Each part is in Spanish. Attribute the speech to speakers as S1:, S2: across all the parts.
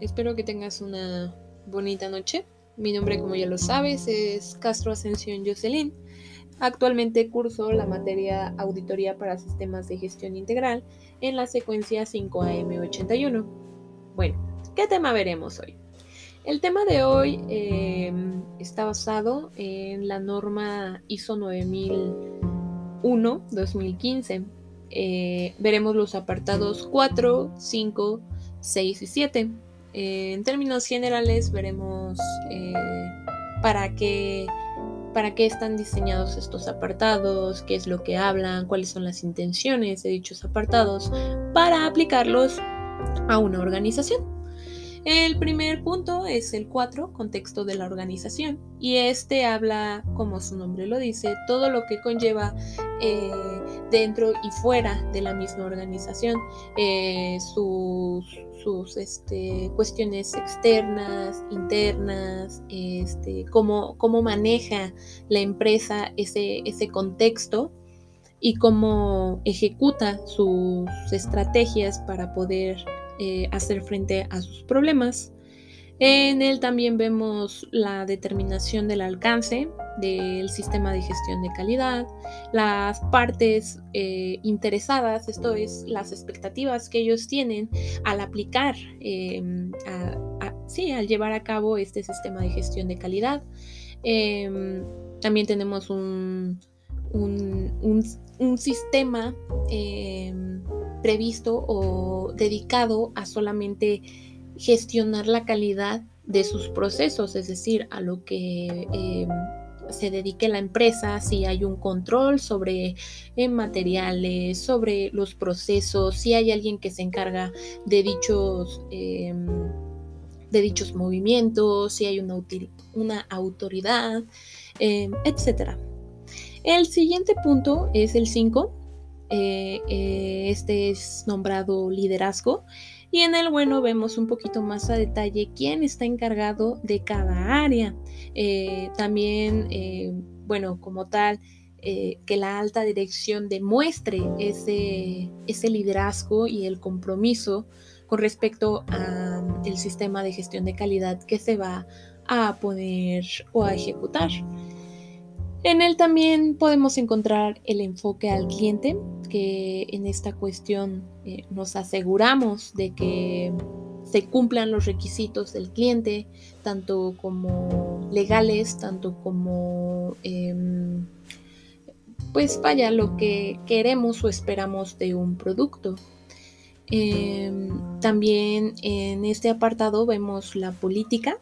S1: espero que tengas una bonita noche. Mi nombre, como ya lo sabes, es Castro Ascensión Jocelyn. Actualmente curso la materia Auditoría para Sistemas de Gestión Integral en la secuencia 5AM81. Bueno, ¿qué tema veremos hoy? El tema de hoy em, está basado en la norma ISO 9001-2015. Eh, veremos los apartados 4, 5, 6 y 7. Eh, en términos generales veremos eh, para, qué, para qué están diseñados estos apartados, qué es lo que hablan, cuáles son las intenciones de dichos apartados para aplicarlos a una organización. El primer punto es el 4, contexto de la organización, y este habla, como su nombre lo dice, todo lo que conlleva eh, dentro y fuera de la misma organización, eh, sus, sus este, cuestiones externas, internas, este, cómo, cómo maneja la empresa ese, ese contexto y cómo ejecuta sus estrategias para poder eh, hacer frente a sus problemas. En él también vemos la determinación del alcance del sistema de gestión de calidad, las partes eh, interesadas, esto es, las expectativas que ellos tienen al aplicar, em, sí, al llevar a cabo este sistema de gestión de calidad. Em, también tenemos un, un, un sistema em, previsto o dedicado a solamente gestionar la calidad de sus procesos, es decir, a lo que em, se dedique la empresa, si hay un control sobre eh, materiales, sobre los procesos, si hay alguien que se encarga de dichos, em, de dichos movimientos, si hay una, autoridad, em, etc. El siguiente punto es el 5, eh, eh, este es nombrado liderazgo. Y en el bueno vemos un poquito más a detalle quién está encargado de cada área. Eh, también, bueno, como tal, que la alta dirección demuestre ese, ese liderazgo y el compromiso con respecto al sistema de gestión de calidad que se va a poner o a ejecutar. En él también podemos encontrar el enfoque al cliente, que en esta cuestión eh, nos aseguramos de que se cumplan los requisitos del cliente, tanto como legales, tanto como, em, pues vaya, lo que queremos o esperamos de un producto. Em, también en este apartado vemos la política,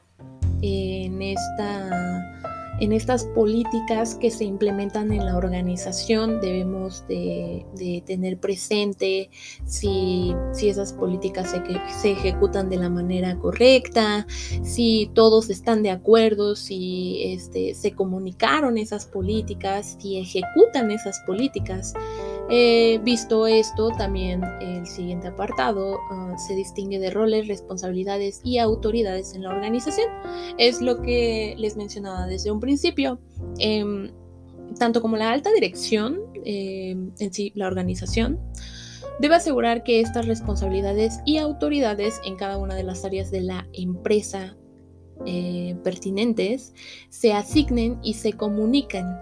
S1: en esta en estas políticas que se implementan en la organización debemos de, tener presente si, esas políticas se, se, ejecutan de la manera correcta, si todos están de acuerdo, si este, se comunicaron esas políticas, si ejecutan esas políticas. Eh, visto esto, también el siguiente apartado ah, se distingue de roles, responsabilidades y autoridades en la organización. Es lo que les mencionaba desde un principio. Em, tanto como la alta dirección, em, en sí, la organización, debe asegurar que estas responsabilidades y autoridades en cada una de las áreas de la empresa eh, pertinentes se asignen y se comunican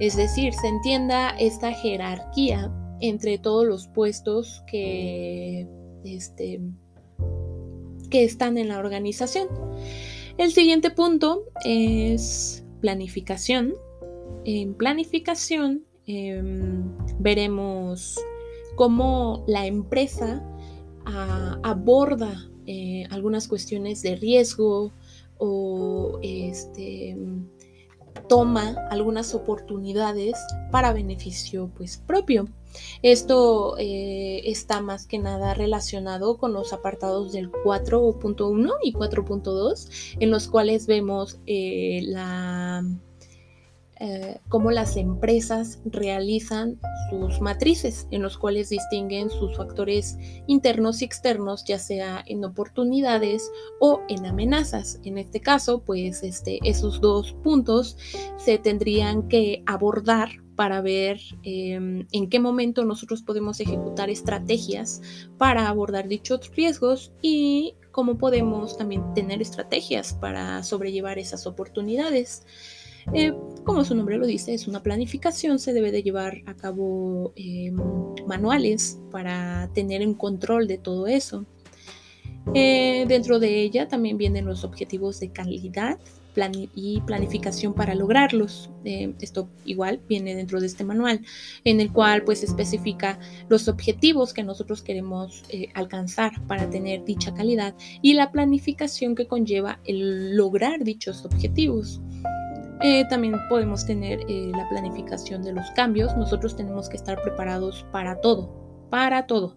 S1: es decir, se entienda esta jerarquía entre todos los puestos que, este, que están en la organización. El siguiente punto es planificación. En planificación em, veremos cómo la empresa aborda eh, algunas cuestiones de riesgo o este, toma algunas oportunidades para beneficio pues propio. Esto eh, está más que nada relacionado con los apartados del 4.1 y 4.2 en los cuales vemos eh, la eh, cómo las empresas realizan sus matrices, en los cuales distinguen sus factores internos y externos, ya sea en oportunidades o en amenazas. En este caso, pues este, esos dos puntos se tendrían que abordar para ver em, en qué momento nosotros podemos ejecutar estrategias para abordar dichos riesgos y cómo podemos también tener estrategias para sobrellevar esas oportunidades. Eh, como su nombre lo dice, es una planificación, se debe de llevar a cabo em, manuales para tener un control de todo eso. Eh, dentro de ella también vienen los objetivos de calidad y planificación para lograrlos. Eh, esto igual viene dentro de este manual, en el cual pues especifica los objetivos que nosotros queremos eh, alcanzar para tener dicha calidad y la planificación que conlleva el lograr dichos objetivos. También podemos tener la planificación de los cambios. Nosotros tenemos que estar preparados para todo, para todo.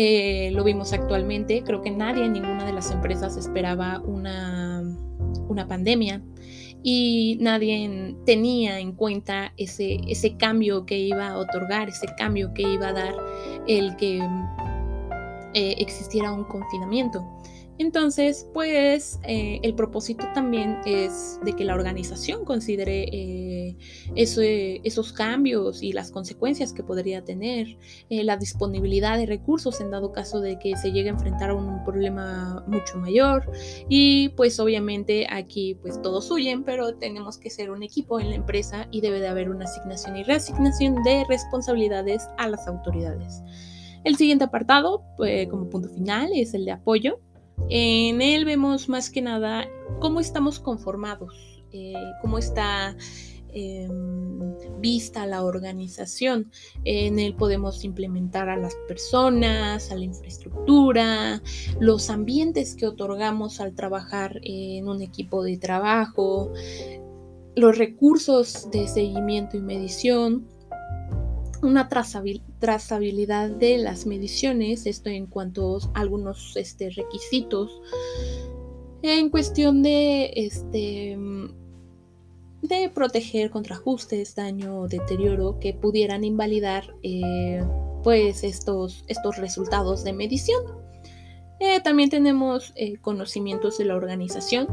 S1: Eh, lo vimos actualmente, creo que nadie en ninguna de las empresas esperaba una, una pandemia y nadie tenía en cuenta ese, ese cambio que iba a otorgar, ese cambio que iba a dar el que eh, existiera un confinamiento. Entonces, pues eh, el propósito también es de que la organización considere eh, esos cambios y las consecuencias que podría tener, eh, la disponibilidad de recursos en dado caso de que se llegue a enfrentar a un problema mucho mayor. Y pues obviamente aquí pues todos huyen, pero tenemos que ser un equipo en la empresa y debe de haber una asignación y reasignación de responsabilidades a las autoridades. El siguiente apartado, como punto final, es el de apoyo. En él vemos más que nada cómo estamos conformados, eh, cómo está em, vista la organización. En él podemos implementar a las personas, a la infraestructura, los ambientes que otorgamos al trabajar en un equipo de trabajo, los recursos de seguimiento y medición una trazabilidad de las mediciones, esto en cuanto a algunos este, requisitos en cuestión de este de proteger contra ajustes, daño o deterioro que pudieran invalidar eh, pues estos, estos resultados de medición. Eh, también tenemos eh, conocimientos de la organización,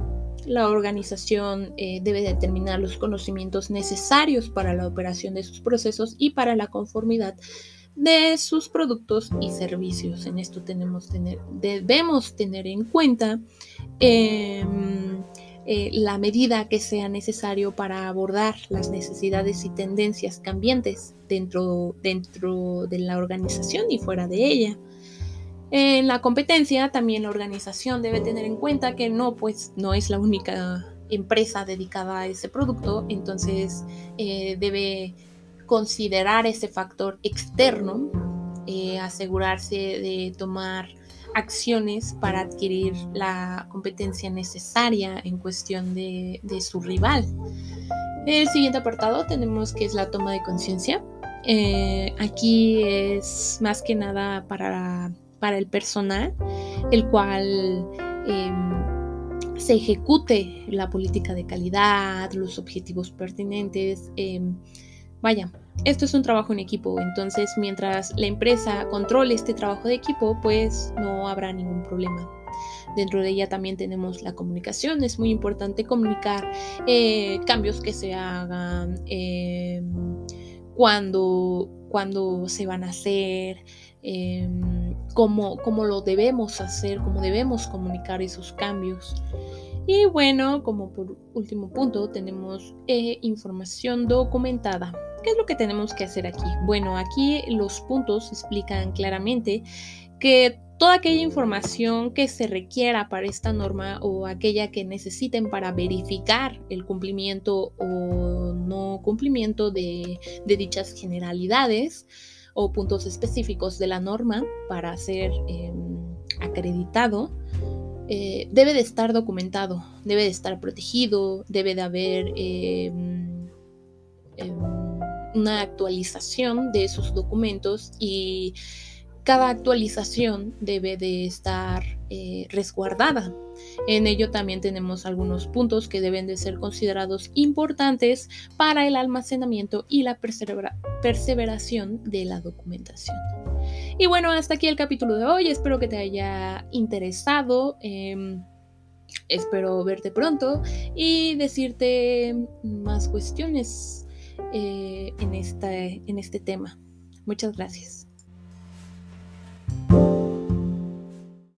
S1: la organización eh, debe determinar los conocimientos necesarios para la operación de sus procesos y para la conformidad de sus productos y servicios. En esto debemos tener en cuenta em, eh, la medida que sea necesario para abordar las necesidades y tendencias cambiantes dentro, dentro de la organización y fuera de ella. En la competencia también la organización debe tener en cuenta que no, pues no es la única empresa dedicada a ese producto, entonces eh, debe considerar ese factor externo, eh, asegurarse de tomar acciones para adquirir la competencia necesaria en cuestión de, su rival. El siguiente apartado tenemos que es la toma de conciencia. Eh, aquí es más que nada para para el personal, el cual em, se ejecute la política de calidad, los objetivos pertinentes. Em, vaya, esto es un trabajo en equipo, entonces mientras la empresa controle este trabajo de equipo, pues no habrá ningún problema. Dentro de ella también tenemos la comunicación, es muy importante comunicar eh, cambios que se hagan, em, cuando, cuando se van a hacer, cómo, lo debemos hacer, cómo debemos comunicar esos cambios. Y bueno, como por último punto, tenemos eh, información documentada. ¿Qué es lo que tenemos que hacer aquí? Bueno, aquí los puntos explican claramente que toda aquella información que se requiera para esta norma o aquella que necesiten para verificar el cumplimiento o no cumplimiento de, de dichas generalidades, o puntos específicos de la norma para ser em, acreditado, eh, debe de estar documentado, debe de estar protegido, debe de haber em, em, una actualización de esos documentos y cada actualización debe de estar eh, resguardada. En ello también tenemos algunos puntos que deben de ser considerados importantes para el almacenamiento y la perseveración de la documentación. Y bueno, hasta aquí el capítulo de hoy. Espero que te haya interesado. Em, espero verte pronto y decirte más cuestiones eh, en este tema. Muchas gracias.